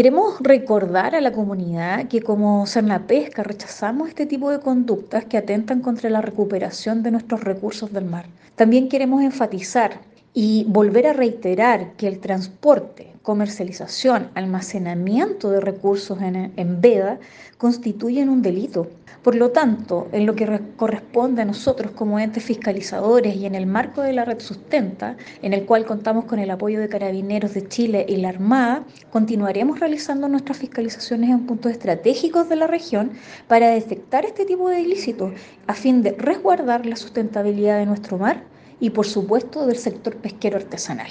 Queremos recordar a la comunidad que como Pesca rechazamos este tipo de conductas que atentan contra la recuperación de nuestros recursos del mar. También queremos enfatizar y volver a reiterar que el transporte, comercialización, almacenamiento de recursos en, en veda constituyen un delito. Por lo tanto, en lo que corresponde a nosotros como entes fiscalizadores y en el marco de la red Sustenta, en el cual contamos con el apoyo de Carabineros de Chile y la Armada, continuaremos realizando nuestras fiscalizaciones en puntos estratégicos de la región para detectar este tipo de ilícitos a fin de resguardar la sustentabilidad de nuestro mar y por supuesto del sector pesquero artesanal.